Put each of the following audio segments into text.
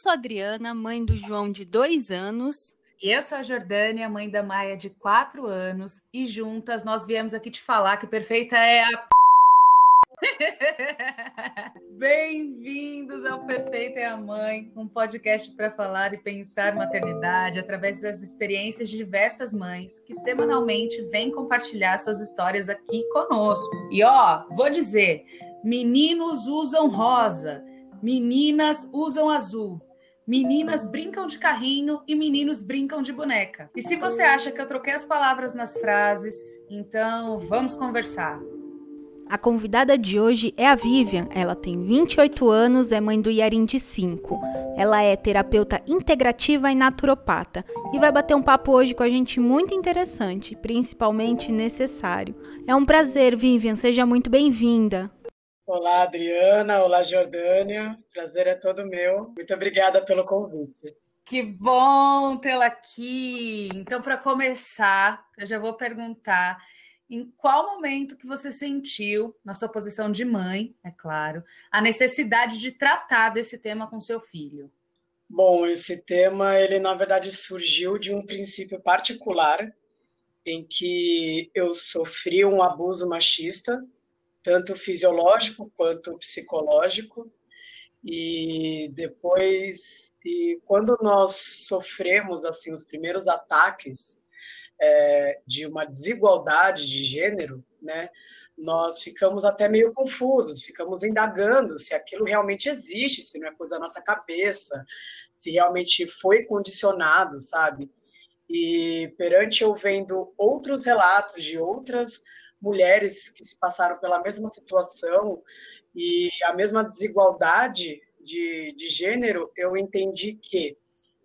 sou a Adriana, mãe do João de dois anos. E eu sou a Jordânia, mãe da Maia de quatro anos. E juntas nós viemos aqui te falar que perfeita é a. Bem-vindos ao Perfeita é a Mãe, um podcast para falar e pensar maternidade através das experiências de diversas mães que semanalmente vêm compartilhar suas histórias aqui conosco. E ó, vou dizer, meninos usam rosa, Meninas usam azul. Meninas brincam de carrinho e meninos brincam de boneca. E se você acha que eu troquei as palavras nas frases, então vamos conversar. A convidada de hoje é a Vivian. Ela tem 28 anos, é mãe do Yarin de 5. Ela é terapeuta integrativa e naturopata e vai bater um papo hoje com a gente muito interessante, principalmente necessário. É um prazer, Vivian, seja muito bem-vinda. Olá, Adriana. Olá, Jordânia. Prazer é todo meu. Muito obrigada pelo convite. Que bom tê-la aqui. Então, para começar, eu já vou perguntar em qual momento que você sentiu, na sua posição de mãe, é claro, a necessidade de tratar desse tema com seu filho? Bom, esse tema, ele na verdade surgiu de um princípio particular em que eu sofri um abuso machista tanto fisiológico quanto psicológico. E depois, e quando nós sofremos assim os primeiros ataques é, de uma desigualdade de gênero, né, nós ficamos até meio confusos, ficamos indagando se aquilo realmente existe, se não é coisa da nossa cabeça, se realmente foi condicionado, sabe? E perante eu vendo outros relatos de outras mulheres que se passaram pela mesma situação e a mesma desigualdade de, de gênero, eu entendi que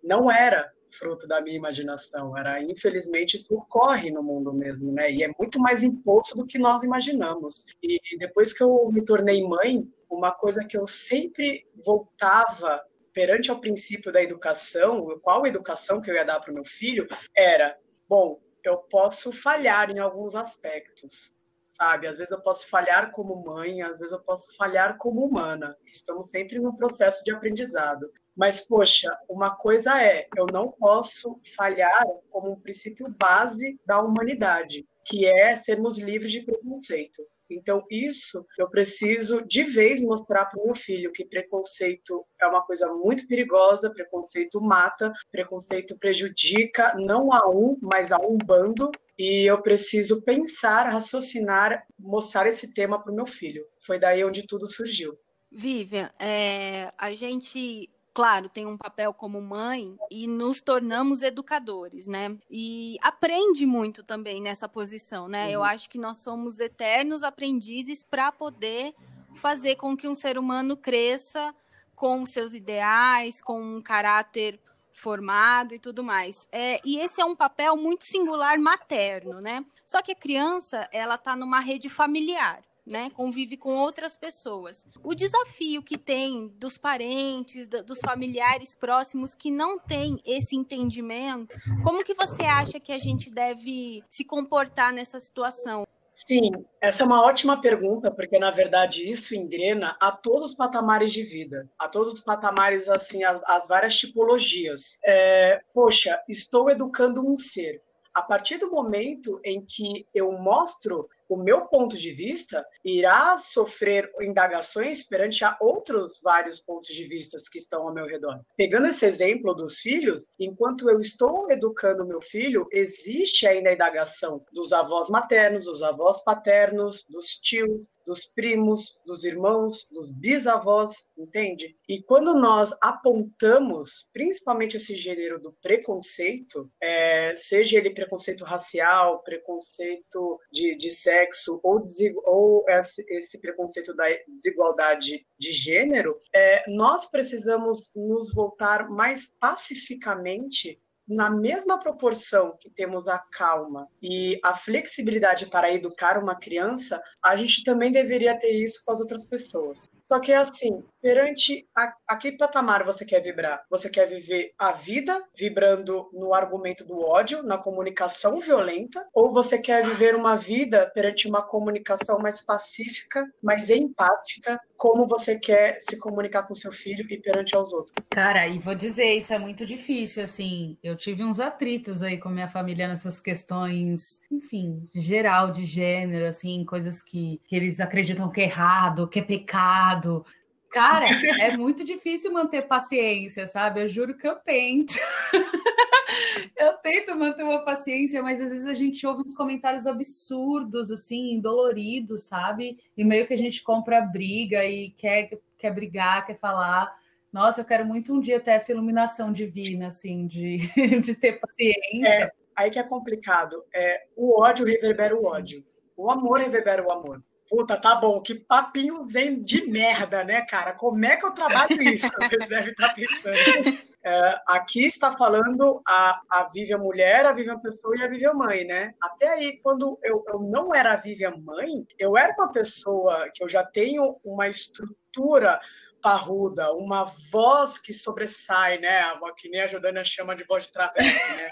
não era fruto da minha imaginação, era infelizmente isso ocorre no mundo mesmo, né? E é muito mais imposto do que nós imaginamos. E depois que eu me tornei mãe, uma coisa que eu sempre voltava perante ao princípio da educação, qual educação que eu ia dar para o meu filho, era, bom, eu posso falhar em alguns aspectos, sabe? Às vezes eu posso falhar como mãe, às vezes eu posso falhar como humana. Estamos sempre no processo de aprendizado. Mas, poxa, uma coisa é, eu não posso falhar como um princípio base da humanidade, que é sermos livres de preconceito. Então, isso eu preciso de vez mostrar para o meu filho que preconceito é uma coisa muito perigosa, preconceito mata, preconceito prejudica não a um, mas a um bando. E eu preciso pensar, raciocinar, mostrar esse tema para o meu filho. Foi daí onde tudo surgiu. Vivian, é, a gente claro, tem um papel como mãe e nos tornamos educadores, né? E aprende muito também nessa posição, né? Uhum. Eu acho que nós somos eternos aprendizes para poder fazer com que um ser humano cresça com seus ideais, com um caráter formado e tudo mais. É, e esse é um papel muito singular materno, né? Só que a criança, ela está numa rede familiar né, convive com outras pessoas. O desafio que tem dos parentes, dos familiares próximos que não têm esse entendimento, como que você acha que a gente deve se comportar nessa situação? Sim, essa é uma ótima pergunta, porque na verdade isso engrena a todos os patamares de vida, a todos os patamares, assim, as, as várias tipologias. É, poxa, estou educando um ser. A partir do momento em que eu mostro o meu ponto de vista irá sofrer indagações perante a outros vários pontos de vista que estão ao meu redor. Pegando esse exemplo dos filhos, enquanto eu estou educando meu filho, existe ainda a indagação dos avós maternos, dos avós paternos, dos tios, dos primos, dos irmãos, dos bisavós, entende? E quando nós apontamos, principalmente esse gênero do preconceito, é, seja ele preconceito racial, preconceito de, de sexo ou, ou esse, esse, preconceito da desigualdade de gênero, é, nós precisamos nos voltar mais pacificamente na mesma proporção que temos a calma e a flexibilidade para educar uma criança, a gente também deveria ter isso com as outras pessoas. Só que é assim, perante a, a que patamar você quer vibrar? Você quer viver a vida vibrando no argumento do ódio, na comunicação violenta, ou você quer viver uma vida perante uma comunicação mais pacífica, mais empática, como você quer se comunicar com seu filho e perante aos outros? Cara, e vou dizer, isso é muito difícil, assim. Eu tive uns atritos aí com minha família nessas questões, enfim, geral de gênero, assim, coisas que, que eles acreditam que é errado, que é pecado. Cara, é muito difícil manter paciência, sabe? Eu juro que eu tento. eu tento manter uma paciência, mas às vezes a gente ouve uns comentários absurdos, assim, doloridos, sabe? E meio que a gente compra briga e quer, quer brigar, quer falar. Nossa, eu quero muito um dia ter essa iluminação divina, assim, de, de ter paciência. É, aí que é complicado. É, o ódio reverbera o ódio. O amor reverbera o amor. Puta, tá bom, que papinho zen de merda, né, cara? Como é que eu trabalho isso? Vocês devem estar pensando. É, aqui está falando a, a Vivian mulher, a Vivian pessoa e a Vivian mãe, né? Até aí, quando eu, eu não era a Vivian mãe, eu era uma pessoa que eu já tenho uma estrutura parruda, uma voz que sobressai, né? Que nem a Jordânia chama de voz de travesti, né?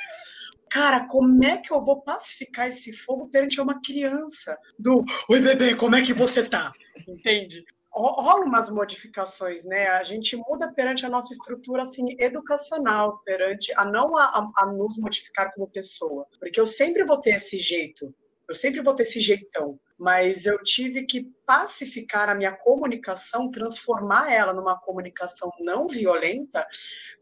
Cara, como é que eu vou pacificar esse fogo perante uma criança? Do, oi bebê, como é que você tá? Entende? rola umas modificações, né? A gente muda perante a nossa estrutura assim educacional, perante a não a, a, a, nos modificar como pessoa, porque eu sempre vou ter esse jeito, eu sempre vou ter esse jeitão, mas eu tive que pacificar a minha comunicação, transformar ela numa comunicação não violenta,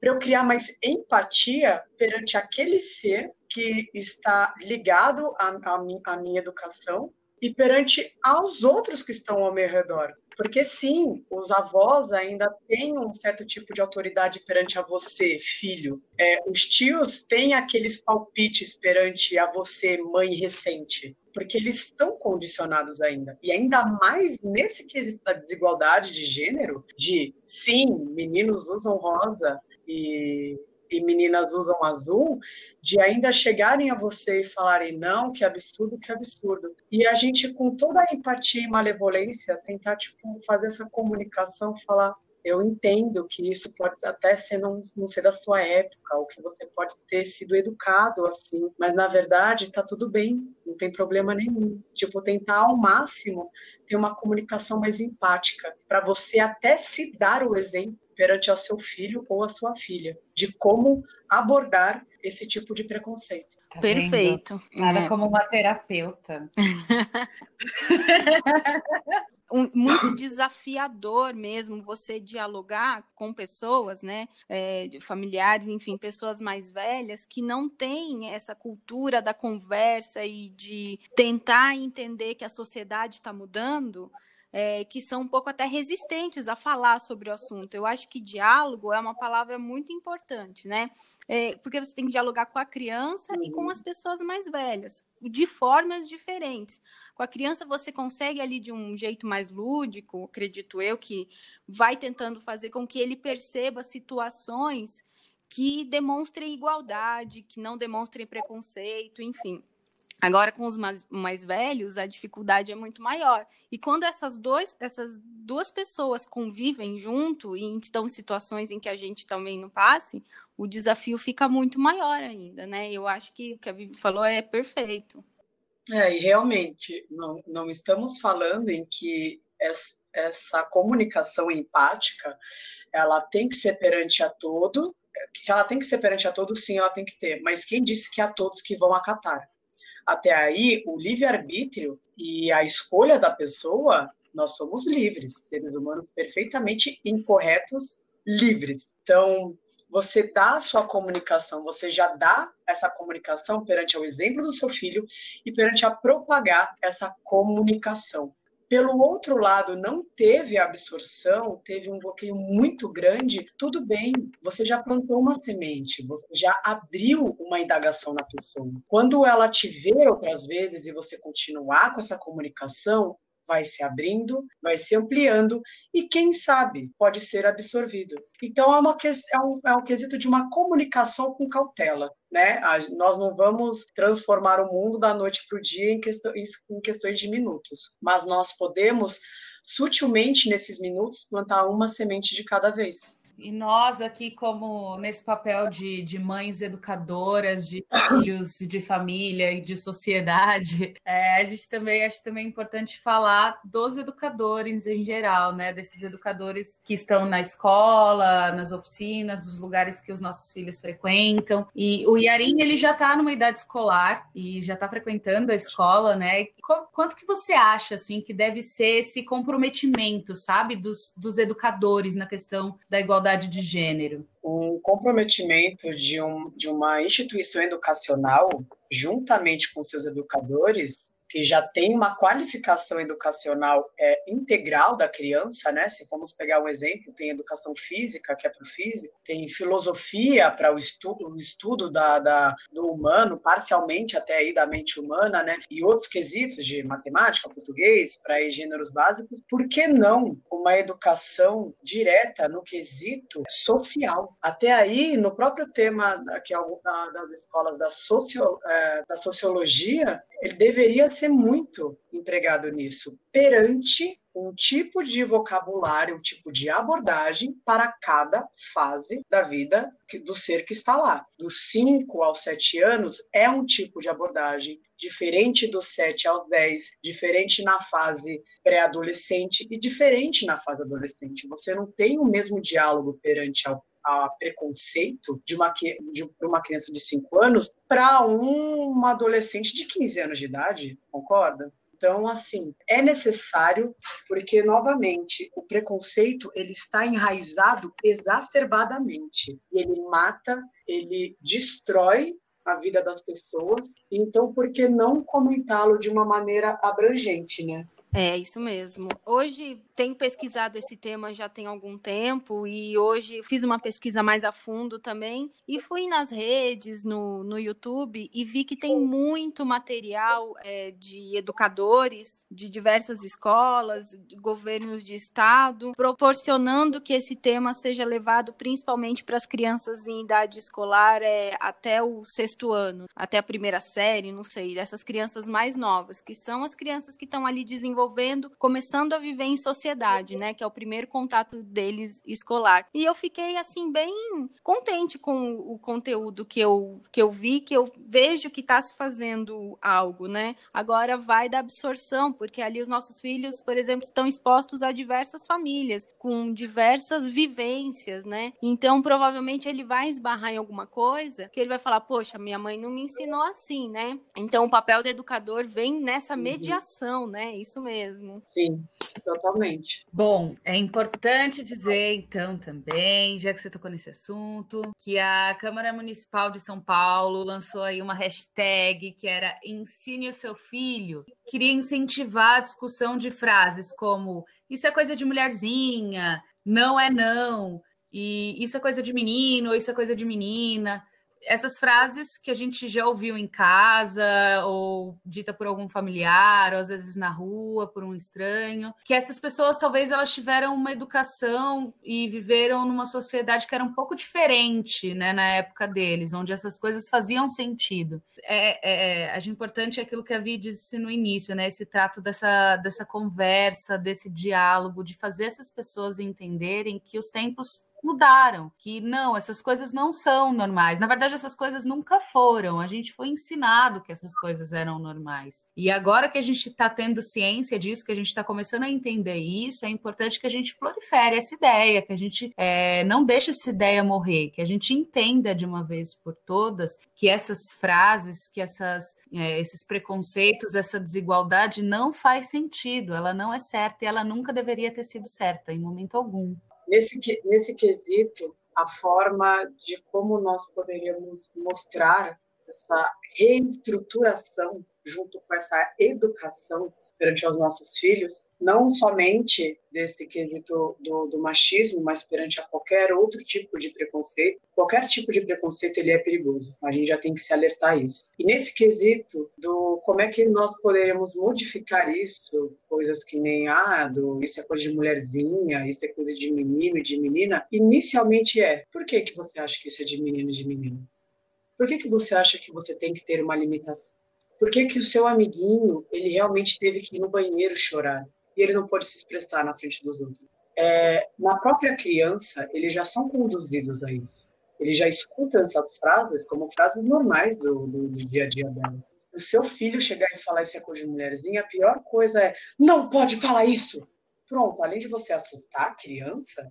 para eu criar mais empatia perante aquele ser que está ligado à, à, minha educação e perante aos outros que estão ao meu redor. Porque sim, os avós ainda têm um certo tipo de autoridade perante a você, filho. É, os tios têm aqueles palpites perante a você, mãe recente. Porque eles estão condicionados ainda. E ainda mais nesse quesito da desigualdade de gênero, de sim, meninos usam rosa e e meninas usam azul, de ainda chegarem a você e falarem não, que absurdo, que absurdo. E a gente, com toda a empatia e malevolência, tentar tipo, fazer essa comunicação, falar eu entendo que isso pode até ser não, não ser da sua época, ou que você pode ter sido educado assim, mas na verdade está tudo bem, não tem problema nenhum. Tipo, tentar ao máximo ter uma comunicação mais empática, para você até se dar o exemplo perante ao seu filho ou a sua filha, de como abordar esse tipo de preconceito. Tá Perfeito. Nada é. como uma terapeuta. um, muito desafiador mesmo você dialogar com pessoas, né, é, familiares, enfim, pessoas mais velhas que não têm essa cultura da conversa e de tentar entender que a sociedade está mudando é, que são um pouco até resistentes a falar sobre o assunto. Eu acho que diálogo é uma palavra muito importante, né? É, porque você tem que dialogar com a criança uhum. e com as pessoas mais velhas, de formas diferentes. Com a criança você consegue ali de um jeito mais lúdico, acredito eu, que vai tentando fazer com que ele perceba situações que demonstrem igualdade, que não demonstrem preconceito, enfim. Agora, com os mais, mais, velhos, a dificuldade é muito maior. E quando essas, dois, essas duas pessoas convivem junto e estão em situações em que a gente também não passe, o desafio fica muito maior ainda, né? Eu acho que o que a Vivi falou é perfeito. É, e realmente, não, não estamos falando em que essa, comunicação empática, ela tem que ser perante a todo, que ela tem que ser perante a todos, sim, ela tem que ter. Mas quem disse que há todos que vão acatar? Até aí, o livre-arbítrio e a escolha da pessoa, nós somos livres, seres humanos perfeitamente incorretos, livres. Então, você dá a sua comunicação, você já dá essa comunicação perante o exemplo do seu filho e perante a propagar essa comunicação pelo outro lado, não teve absorção, teve um bloqueio muito grande, tudo bem, você já plantou uma semente, você já abriu uma indagação na pessoa. Quando ela te ver outras vezes e você continuar com essa comunicação, vai se abrindo, vai se ampliando e, quem sabe, pode ser absorvido. Então, é, uma, é, um, é um quesito de uma comunicação com cautela. Né? nós não vamos transformar o mundo da noite para o dia em, questão, em questões de minutos, mas nós podemos sutilmente nesses minutos plantar uma semente de cada vez. E nós aqui, como nesse papel de, de mães educadoras, de filhos, de família e de sociedade, é, a gente também acho também importante falar dos educadores em geral, né? Desses educadores que estão na escola, nas oficinas, nos lugares que os nossos filhos frequentam. E o Yarin, ele já está numa idade escolar e já está frequentando a escola, né? Quanto que você acha, assim, que deve ser esse comprometimento, sabe, dos, dos educadores na questão da igualdade de gênero? Um comprometimento de, um, de uma instituição educacional, juntamente com seus educadores, que já tem uma qualificação educacional é, integral da criança, né? Se formos pegar um exemplo, tem educação física, que é para o físico, tem filosofia para o estudo, o estudo da, da, do humano, parcialmente até aí da mente humana, né? E outros quesitos de matemática, português, para gêneros básicos. Por que não uma educação direta no quesito social? Até aí, no próprio tema é das escolas da, socio, é, da sociologia, ele deveria ser muito empregado nisso, perante um tipo de vocabulário, um tipo de abordagem para cada fase da vida do ser que está lá. Dos 5 aos 7 anos é um tipo de abordagem diferente dos 7 aos 10, diferente na fase pré-adolescente e diferente na fase adolescente. Você não tem o mesmo diálogo perante ao a preconceito de uma, de uma criança de 5 anos para uma adolescente de 15 anos de idade, concorda? Então, assim, é necessário, porque, novamente, o preconceito ele está enraizado exacerbadamente. Ele mata, ele destrói a vida das pessoas. Então, por que não comentá-lo de uma maneira abrangente, né? É, isso mesmo. Hoje tenho pesquisado esse tema já tem algum tempo e hoje fiz uma pesquisa mais a fundo também e fui nas redes, no, no YouTube e vi que tem muito material é, de educadores de diversas escolas, de governos de estado, proporcionando que esse tema seja levado principalmente para as crianças em idade escolar é, até o sexto ano, até a primeira série, não sei, dessas crianças mais novas, que são as crianças que estão ali desenvolvendo desenvolvendo, começando a viver em sociedade, né? Que é o primeiro contato deles escolar. E eu fiquei assim bem contente com o conteúdo que eu que eu vi, que eu vejo que está se fazendo algo, né? Agora vai da absorção, porque ali os nossos filhos, por exemplo, estão expostos a diversas famílias com diversas vivências, né? Então provavelmente ele vai esbarrar em alguma coisa que ele vai falar, poxa, minha mãe não me ensinou assim, né? Então o papel do educador vem nessa uhum. mediação, né? Isso mesmo mesmo. Sim, totalmente. Bom, é importante dizer, então, também, já que você tocou nesse assunto, que a Câmara Municipal de São Paulo lançou aí uma hashtag que era Ensine o seu filho. Queria incentivar a discussão de frases como isso é coisa de mulherzinha, não é não, e isso é coisa de menino, isso é coisa de menina essas frases que a gente já ouviu em casa, ou dita por algum familiar, ou às vezes na rua, por um estranho, que essas pessoas talvez elas tiveram uma educação e viveram numa sociedade que era um pouco diferente, né, na época deles, onde essas coisas faziam sentido. É, é, é, acho importante aquilo que a Vi disse no início, né, esse trato dessa, dessa conversa, desse diálogo, de fazer essas pessoas entenderem que os tempos mudaram, que não, essas coisas não são normais. Na verdade, essas coisas nunca foram. A gente foi ensinado que essas coisas eram normais. E agora que a gente está tendo ciência disso, que a gente está começando a entender isso, é importante que a gente prolifere essa ideia, que a gente é, não deixe essa ideia morrer, que a gente entenda de uma vez por todas que essas frases, que essas, é, esses preconceitos, essa desigualdade não faz sentido, ela não é certa e ela nunca deveria ter sido certa em momento algum. Nesse, nesse quesito, a forma de como nós poderíamos mostrar essa reestruturação junto com essa educação perante aos nossos filhos não somente desse quesito do, do, machismo, mas perante a qualquer outro tipo de preconceito. Qualquer tipo de preconceito ele é perigoso. A gente já tem que se alertar a isso. E nesse quesito do como é que nós poderemos modificar isso, coisas que nem ah, do, isso é coisa de mulherzinha, isso é coisa de menino e de menina, inicialmente é. Por que que você acha que isso é de menino e de menina? Por que que você acha que você tem que ter uma limitação? Por que que o seu amiguinho, ele realmente teve que ir no banheiro chorar? E ele não pode se expressar na frente dos outros. É, na própria criança, eles já são conduzidos a isso. Eles já escutam essas frases como frases normais do, do, do dia a dia delas. O seu filho chegar e falar isso é coisa de mulherzinha, a pior coisa é não pode falar isso. Pronto, além de você assustar a criança,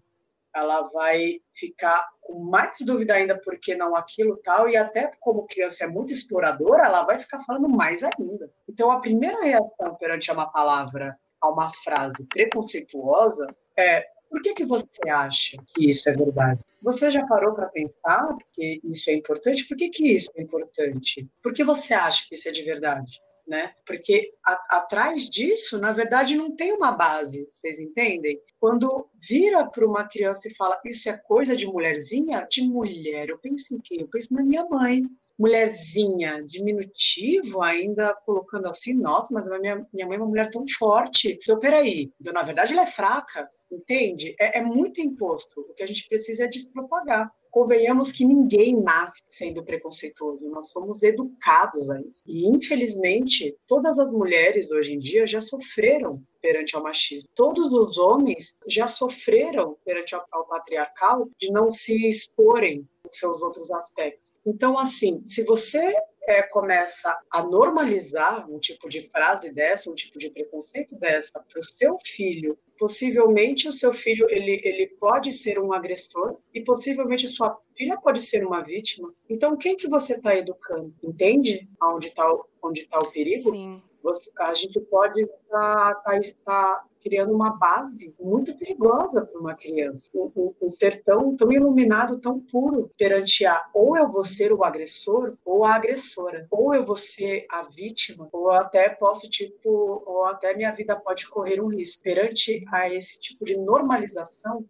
ela vai ficar com mais dúvida ainda porque não aquilo tal e até como criança é muito exploradora, ela vai ficar falando mais ainda. Então a primeira reação perante uma palavra a uma frase preconceituosa é por que, que você acha que isso é verdade? Você já parou para pensar que isso é importante? Por que, que isso é importante? Por que você acha que isso é de verdade? Né? Porque a, atrás disso, na verdade, não tem uma base, vocês entendem? Quando vira para uma criança e fala isso é coisa de mulherzinha, de mulher, eu penso em quem? Eu penso na minha mãe mulherzinha, diminutivo, ainda colocando assim, nossa, mas minha, minha mãe é uma mulher tão forte. Então, peraí, então, na verdade ela é fraca, entende? É, é muito imposto. O que a gente precisa é despropagar convenhamos que ninguém nasce sendo preconceituoso, nós somos educados a isso. E, infelizmente, todas as mulheres hoje em dia já sofreram perante ao machismo. Todos os homens já sofreram perante ao patriarcal de não se exporem os seus outros aspectos. Então, assim, se você é, começa a normalizar um tipo de frase dessa, um tipo de preconceito dessa para o seu filho, possivelmente o seu filho ele, ele pode ser um agressor e possivelmente sua filha pode ser uma vítima. Então, quem que você está educando? Entende aonde está onde tá o perigo? Sim. Você, a gente pode estar tá, tá, tá criando uma base muito perigosa para uma criança. Um, um, um, ser tão, tão iluminado, tão puro, perante a ou eu vou ser o agressor ou a agressora, ou eu vou ser a vítima, ou até posso, tipo, ou até minha vida pode correr um risco. Perante a esse tipo de normalização,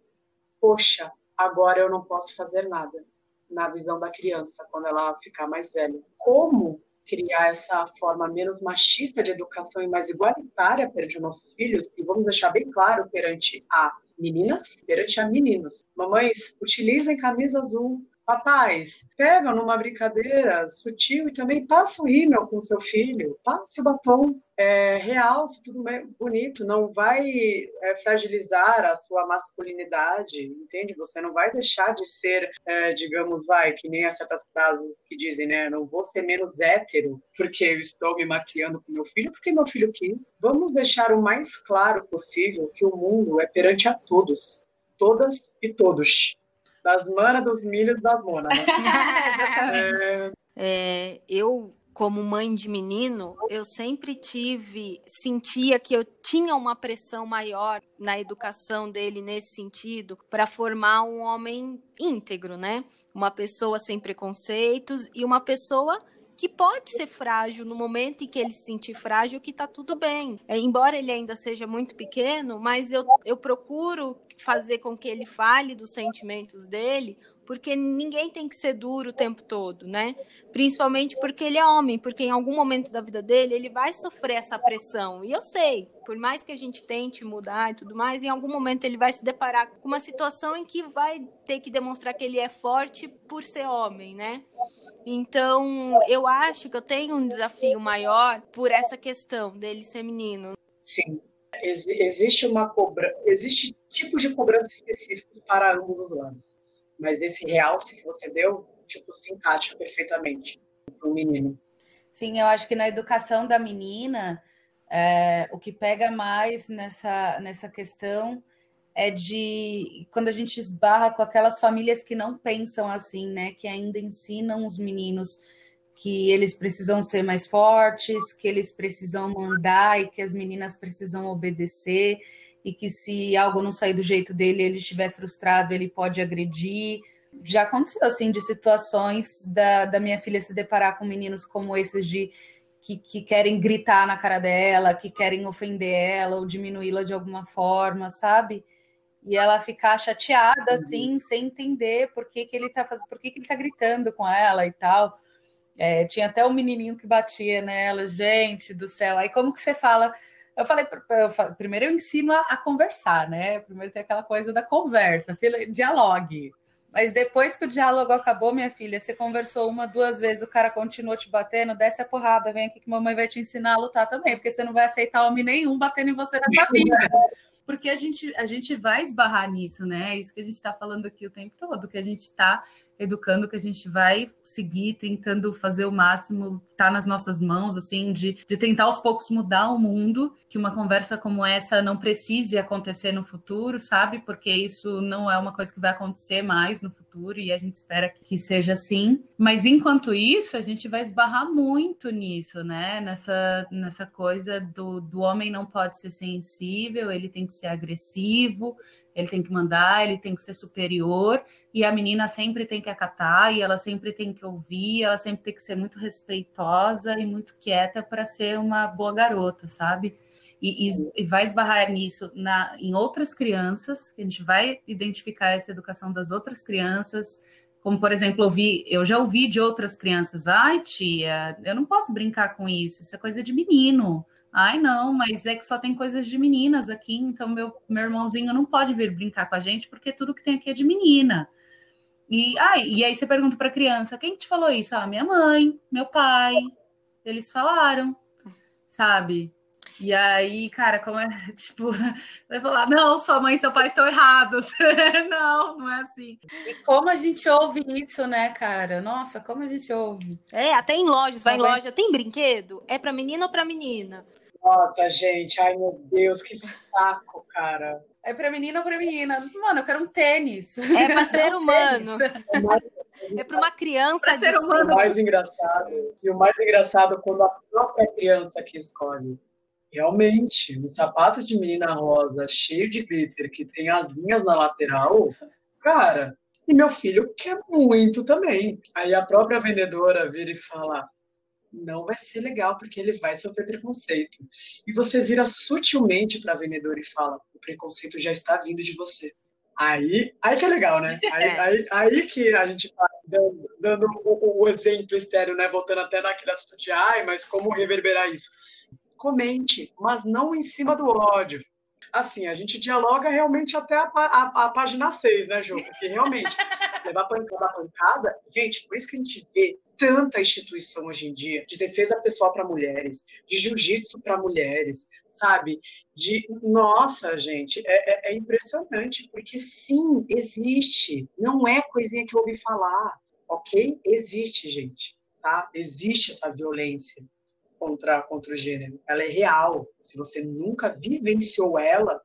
poxa, agora eu não posso fazer nada na visão da criança quando ela ficar mais velha. Como criar essa forma menos machista de educação e mais igualitária perante os nossos filhos, e vamos deixar bem claro perante a meninas, perante a meninos. Mamães, utilizem camisa azul, Papais, pegam numa brincadeira sutil e também passa o rímel com seu filho, passe o batom, é, realce tudo bonito, não vai é, fragilizar a sua masculinidade, entende? Você não vai deixar de ser, é, digamos, vai, que nem as certas frases que dizem, né? Não vou ser menos hétero porque eu estou me maquiando com meu filho, porque meu filho quis. Vamos deixar o mais claro possível que o mundo é perante a todos, todas e todos das manas, dos milhos, das monas. Né? é... É, eu, como mãe de menino, eu sempre tive, sentia que eu tinha uma pressão maior na educação dele nesse sentido, para formar um homem íntegro, né? Uma pessoa sem preconceitos e uma pessoa que pode ser frágil no momento em que ele se sentir frágil, que tá tudo bem. É, embora ele ainda seja muito pequeno, mas eu, eu procuro fazer com que ele fale dos sentimentos dele, porque ninguém tem que ser duro o tempo todo, né? Principalmente porque ele é homem, porque em algum momento da vida dele ele vai sofrer essa pressão. E eu sei, por mais que a gente tente mudar e tudo mais, em algum momento ele vai se deparar com uma situação em que vai ter que demonstrar que ele é forte por ser homem, né? Então, eu acho que eu tenho um desafio maior por essa questão dele ser menino. Sim. Ex existe uma cobrança, existe tipos de cobrança específicos para ambos os lados. Mas esse realce que você deu, tipo, se encaixa perfeitamente para o menino. Sim, eu acho que na educação da menina, é, o que pega mais nessa, nessa questão é de quando a gente esbarra com aquelas famílias que não pensam assim, né? Que ainda ensinam os meninos que eles precisam ser mais fortes, que eles precisam mandar e que as meninas precisam obedecer e que se algo não sair do jeito dele, ele estiver frustrado, ele pode agredir. Já aconteceu assim de situações da, da minha filha se deparar com meninos como esses de que, que querem gritar na cara dela, que querem ofender ela ou diminuí-la de alguma forma, sabe? E ela ficar chateada, uhum. assim, sem entender por que, que ele tá fazendo, por que, que ele tá gritando com ela e tal. É, tinha até um menininho que batia nela, gente do céu. Aí como que você fala? Eu falei, eu primeiro eu ensino a, a, conversar, né? Primeiro tem aquela coisa da conversa, dialogue. Mas depois que o diálogo acabou, minha filha, você conversou uma, duas vezes, o cara continuou te batendo, desce a porrada, vem aqui que mamãe vai te ensinar a lutar também, porque você não vai aceitar homem nenhum batendo em você na sua vida. Porque a gente, a gente vai esbarrar nisso, né? É isso que a gente está falando aqui o tempo todo, que a gente está educando que a gente vai seguir tentando fazer o máximo, tá nas nossas mãos, assim, de, de tentar aos poucos mudar o mundo, que uma conversa como essa não precise acontecer no futuro, sabe? Porque isso não é uma coisa que vai acontecer mais no futuro e a gente espera que seja assim. Mas enquanto isso, a gente vai esbarrar muito nisso, né? Nessa, nessa coisa do, do homem não pode ser sensível, ele tem que ser agressivo, ele tem que mandar, ele tem que ser superior, e a menina sempre tem que acatar, e ela sempre tem que ouvir, ela sempre tem que ser muito respeitosa e muito quieta para ser uma boa garota, sabe? E, e, e, vai esbarrar nisso na, em outras crianças, a gente vai identificar essa educação das outras crianças, como por exemplo, ouvi, eu já ouvi de outras crianças, ai tia, eu não posso brincar com isso, isso é coisa de menino. Ai, não, mas é que só tem coisas de meninas aqui, então meu, meu irmãozinho não pode vir brincar com a gente, porque tudo que tem aqui é de menina. E, ai, e aí você pergunta para a criança, quem te falou isso? Ah, minha mãe, meu pai, eles falaram, sabe? E aí, cara, como é, tipo, vai falar, não, sua mãe e seu pai estão errados. não, não é assim. E como a gente ouve isso, né, cara? Nossa, como a gente ouve. É, até em lojas, vai em loja, tem brinquedo? É para menino ou para menina? Nossa, gente, ai meu Deus, que saco, cara. É pra menina ou pra menina? Mano, eu quero um tênis. É pra ser humano. É para uma criança. É ser humano. O mais engraçado, e o mais engraçado quando a própria criança que escolhe. Realmente, um sapato de menina rosa cheio de glitter que tem asinhas na lateral, cara, e meu filho quer muito também. Aí a própria vendedora vira e fala: não vai ser legal porque ele vai sofrer preconceito. E você vira sutilmente para a vendedora e fala: o preconceito já está vindo de você. Aí, aí que é legal, né? Aí, é. aí, aí que a gente está dando, dando o, o, exemplo estéreo, né? Voltando até naquele assunto de ai, mas como reverberar isso? Comente, mas não em cima do ódio. Assim, a gente dialoga realmente até a, a, a página 6, né, Ju? Porque realmente, levar pancada a pancada, gente, por isso que a gente vê tanta instituição hoje em dia de defesa pessoal para mulheres, de jiu-jitsu para mulheres, sabe? De nossa, gente, é, é, é, impressionante porque sim, existe. Não é coisinha que eu ouvi falar, ok? Existe, gente, tá? Existe essa violência contra contra o gênero. Ela é real. Se você nunca vivenciou ela,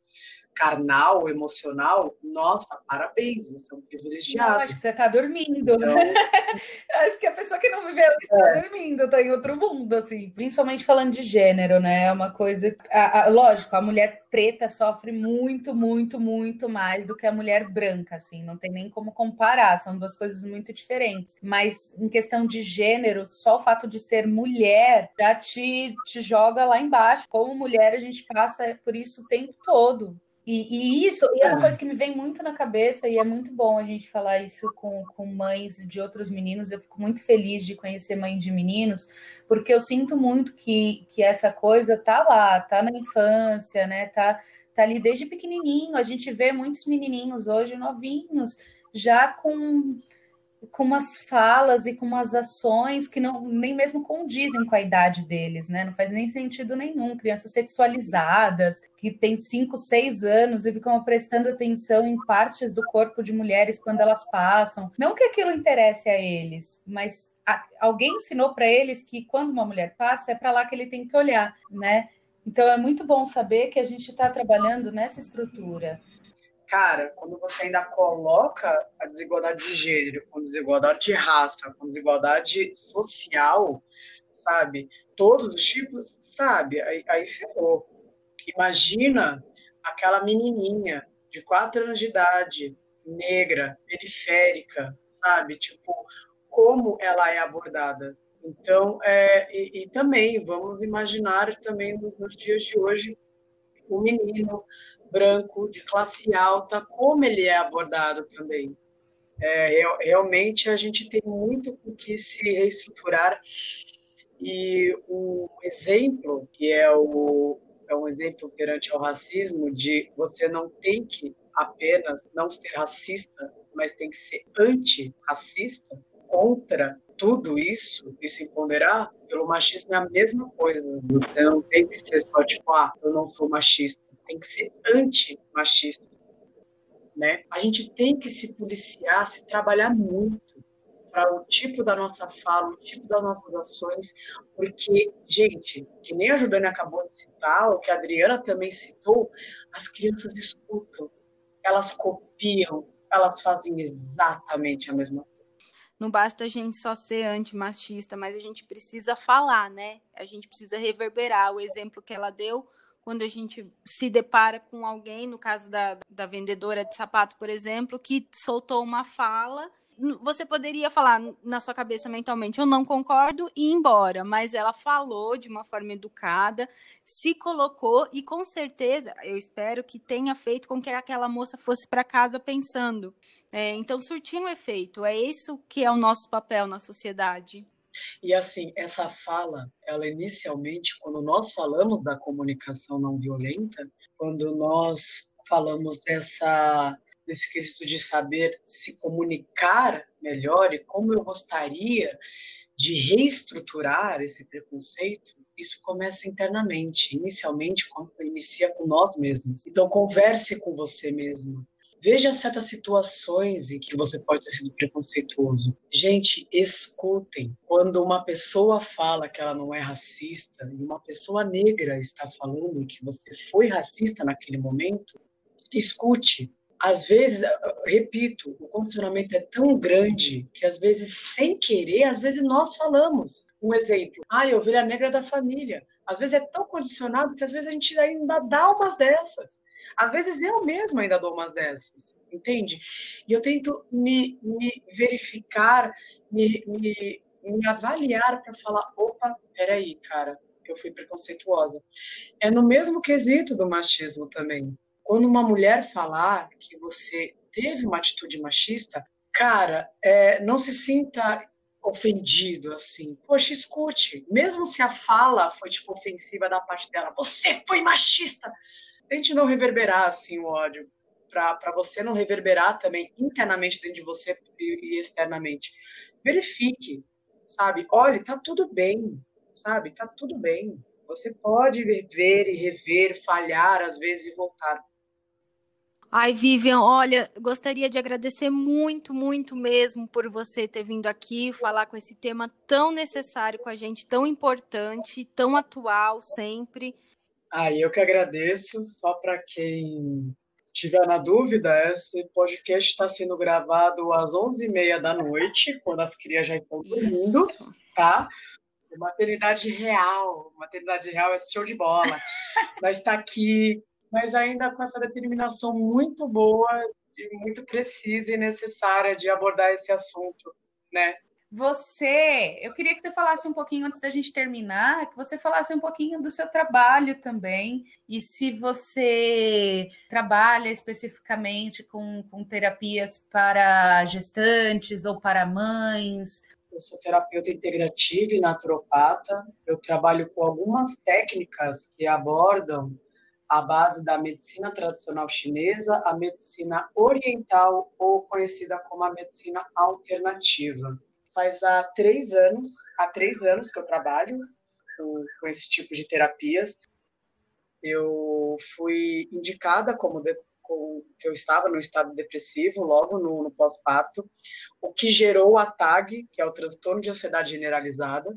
carnal, emocional, nossa, parabéns, você é um privilegiado. Não, acho que você está dormindo. Então... acho que a pessoa que não viveu está é. dormindo, está em outro mundo, assim. Principalmente falando de gênero, né? É uma coisa. A, a, lógico, a mulher preta sofre muito, muito, muito mais do que a mulher branca, assim. Não tem nem como comparar, são duas coisas muito diferentes. Mas em questão de gênero, só o fato de ser mulher já te, te joga lá embaixo. Como mulher, a gente passa por isso o tempo todo e, e, isso e é uma é. coisa que me vem muito na cabeça, e é muito bom a gente falar isso com, com mães de outros meninos. Eu fico muito feliz de conhecer mãe de meninos, porque eu sinto muito que, que essa coisa tá lá, tá na infância, né? Tá, tá ali desde pequenininho. A gente vê muitos menininhos hoje novinhos, já com com umas falas e com umas ações que não nem mesmo condizem com a idade deles, né? Não faz nem sentido nenhum. Crianças sexualizadas que têm 5, 6 anos e ficam prestando atenção em partes do corpo de mulheres quando elas passam. Não que aquilo interesse a eles, mas a, alguém ensinou para eles que quando uma mulher passa é para lá que ele tem que olhar, né? Então é muito bom saber que a gente está trabalhando nessa estrutura cara, quando você ainda coloca a desigualdade de gênero, com desigualdade de raça, com desigualdade social, sabe? Todos os tipos, sabe? Aí, aí ferrou. Imagina aquela menininha de quatro anos de idade, negra, periférica, sabe? Tipo, como ela é abordada. Então, é, e, e, também vamos imaginar também nos dias de hoje o menino branco de classe alta, como ele é abordado também. É, realmente a gente tem muito com que se reestruturar e o exemplo que é o é um exemplo perante ao racismo de você não tem que apenas não ser racista, mas tem que ser antirracista contra tudo isso e se ponderar pelo machismo é a mesma coisa. Você não tem que ser só tipo, ah, eu não sou machista. Tem que ser anti-machista. Né? A gente tem que se policiar, se trabalhar muito para o tipo da nossa fala, o tipo das nossas ações, porque, gente, que nem a Jordânia acabou de citar, ou que a Adriana também citou, as crianças escutam, elas copiam, elas fazem exatamente a mesma coisa. Não basta a gente só ser antimachista, mas a gente precisa falar, né? A gente precisa reverberar. O exemplo que ela deu quando a gente se depara com alguém, no caso da, da vendedora de sapato, por exemplo, que soltou uma fala você poderia falar na sua cabeça mentalmente, eu não concordo e ir embora, mas ela falou de uma forma educada, se colocou e com certeza, eu espero que tenha feito com que aquela moça fosse para casa pensando. É, então, surtiu um efeito. É isso que é o nosso papel na sociedade. E assim, essa fala, ela inicialmente, quando nós falamos da comunicação não violenta, quando nós falamos dessa desse quesito de saber se comunicar melhor e como eu gostaria de reestruturar esse preconceito, isso começa internamente, inicialmente inicia com nós mesmos. Então converse com você mesmo. Veja certas situações em que você pode ter sido preconceituoso. Gente, escutem. Quando uma pessoa fala que ela não é racista e uma pessoa negra está falando que você foi racista naquele momento, escute às vezes, repito, o condicionamento é tão grande que às vezes, sem querer, às vezes nós falamos. Um exemplo, ah, eu ovelha negra da família. Às vezes é tão condicionado que às vezes a gente ainda dá umas dessas. Às vezes eu mesma ainda dou umas dessas, entende? E eu tento me, me verificar, me, me, me avaliar para falar, opa, peraí, cara, eu fui preconceituosa. É no mesmo quesito do machismo também quando uma mulher falar que você teve uma atitude machista, cara, é, não se sinta ofendido assim. Poxa, escute. Mesmo se a fala foi tipo ofensiva da parte dela, você foi machista. Tente não reverberar assim o ódio, para você não reverberar também internamente dentro de você e, externamente. Verifique, sabe? Olhe, tá tudo bem, sabe? Tá tudo bem. Você pode ver e rever, falhar às vezes e voltar. Ai, Vivian, olha, gostaria de agradecer muito, muito mesmo por você ter vindo aqui falar com esse tema tão necessário com a gente, tão importante, tão atual sempre. Ah, eu que agradeço. Só para quem tiver na dúvida, esse podcast está sendo gravado às 11h30 da noite, quando as crias já estão dormindo, tá? Maternidade real, maternidade real é show de bola. Nós está aqui mas ainda com essa determinação muito boa e muito precisa e necessária de abordar esse assunto, né? Você, eu queria que você falasse um pouquinho antes da gente terminar, que você falasse um pouquinho do seu trabalho também, e se você trabalha especificamente com, com terapias para gestantes ou para mães. Eu sou terapeuta integrativa e naturopata. Eu trabalho com algumas técnicas que abordam a base da medicina tradicional chinesa, a medicina oriental, ou conhecida como a medicina alternativa. Faz há três anos, há três anos que eu trabalho com, com esse tipo de terapias. Eu fui indicada como de, que eu estava no estado depressivo logo no, no pós-parto, o que gerou a TAG, que é o transtorno de ansiedade generalizada,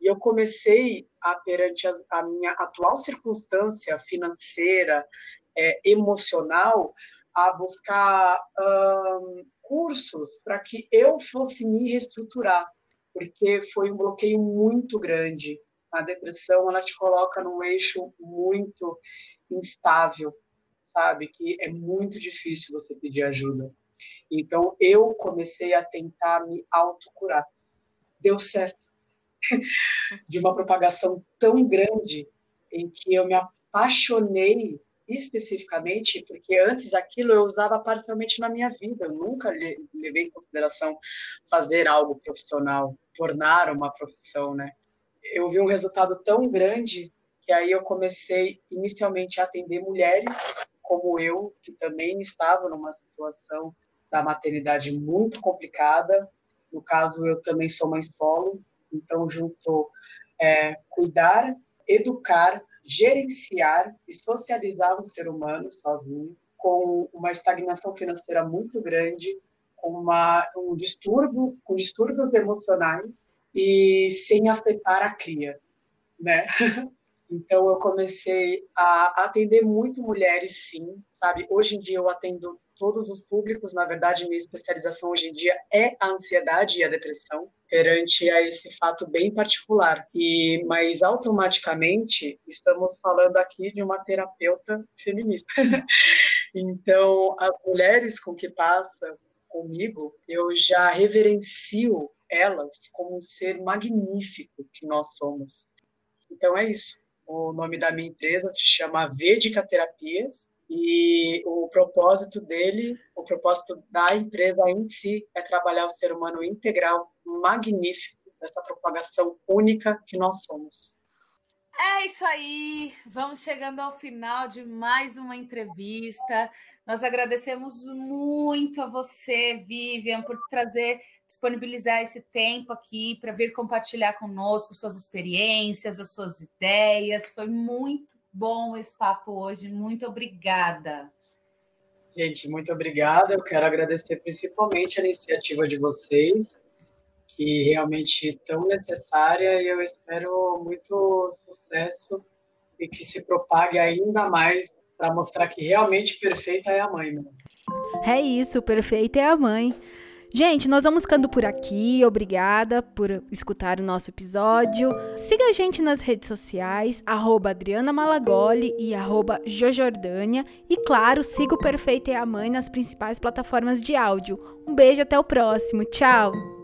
e eu comecei a perante a, a minha atual circunstância financeira, é, emocional, a buscar um, cursos para que eu fosse me reestruturar, porque foi um bloqueio muito grande. A depressão ela te coloca num eixo muito instável sabe que é muito difícil você pedir ajuda. Então eu comecei a tentar me autocurar. Deu certo. de uma propagação tão grande em que eu me apaixonei especificamente, porque antes aquilo eu usava parcialmente na minha vida, eu nunca levei em consideração fazer algo profissional, tornar uma profissão, né? Eu vi um resultado tão grande que aí eu comecei inicialmente a atender mulheres como eu, que também estavam numa situação da maternidade muito complicada. No caso, eu também sou mãe solo, então junto é, cuidar, educar gerenciar e socializar um ser humano sozinho, com uma estagnação financeira muito grande, com uma, um distúrbio, com distúrbios emocionais e sem afetar a cria, né? Então eu comecei a atender muito mulheres, sim, sabe? Hoje em dia eu atendo todos os públicos. Na verdade, minha especialização hoje em dia é a ansiedade e a depressão perante a esse fato bem particular. E mas automaticamente estamos falando aqui de uma terapeuta feminista. então, as mulheres com que passa comigo, eu já reverencio elas como um ser magnífico que nós somos. Então é isso. O nome da minha empresa se chama Védica Terapias e o propósito dele, o propósito da empresa em si, é trabalhar o ser humano integral, magnífico, dessa propagação única que nós somos. É isso aí, vamos chegando ao final de mais uma entrevista. Nós agradecemos muito a você, Vivian, por trazer, disponibilizar esse tempo aqui para vir compartilhar conosco suas experiências, as suas ideias. Foi muito bom esse papo hoje. Muito obrigada. Gente, muito obrigada. Eu quero agradecer principalmente a iniciativa de vocês, que realmente tão necessária, e eu espero muito sucesso e que se propague ainda mais para mostrar que realmente perfeita é a mãe. Né? É isso, perfeita é a mãe. Gente, nós vamos ficando por aqui. Obrigada por escutar o nosso episódio. Siga a gente nas redes sociais, arroba Adriana Malagoli e arroba Jojordânia. E claro, siga o Perfeita e a Mãe nas principais plataformas de áudio. Um beijo até o próximo. Tchau!